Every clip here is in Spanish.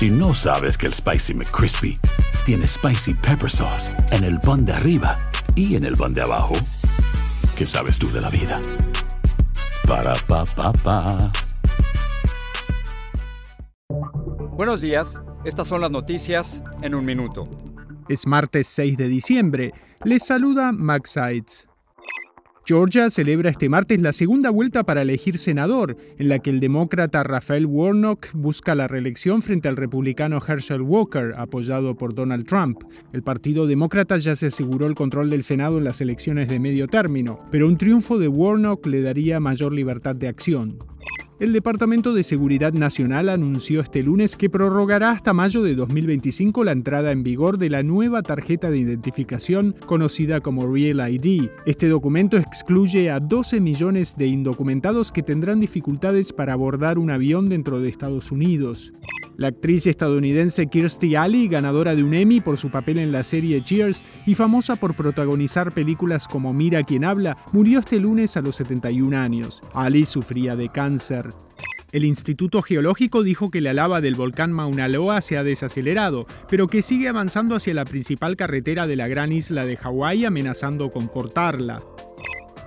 Si no sabes que el Spicy McCrispy tiene Spicy Pepper Sauce en el pan de arriba y en el pan de abajo, ¿qué sabes tú de la vida? Para, pa, pa, pa. Buenos días, estas son las noticias en un minuto. Es martes 6 de diciembre. Les saluda Max Sides. Georgia celebra este martes la segunda vuelta para elegir senador, en la que el demócrata Rafael Warnock busca la reelección frente al republicano Herschel Walker, apoyado por Donald Trump. El Partido Demócrata ya se aseguró el control del Senado en las elecciones de medio término, pero un triunfo de Warnock le daría mayor libertad de acción. El Departamento de Seguridad Nacional anunció este lunes que prorrogará hasta mayo de 2025 la entrada en vigor de la nueva tarjeta de identificación conocida como Real ID. Este documento excluye a 12 millones de indocumentados que tendrán dificultades para abordar un avión dentro de Estados Unidos. La actriz estadounidense Kirstie Alley, ganadora de un Emmy por su papel en la serie Cheers y famosa por protagonizar películas como Mira quién habla, murió este lunes a los 71 años. Alley sufría de cáncer. El Instituto Geológico dijo que la lava del volcán Mauna Loa se ha desacelerado, pero que sigue avanzando hacia la principal carretera de la gran isla de Hawái amenazando con cortarla.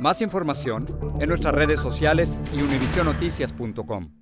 Más información en nuestras redes sociales y univisionoticias.com.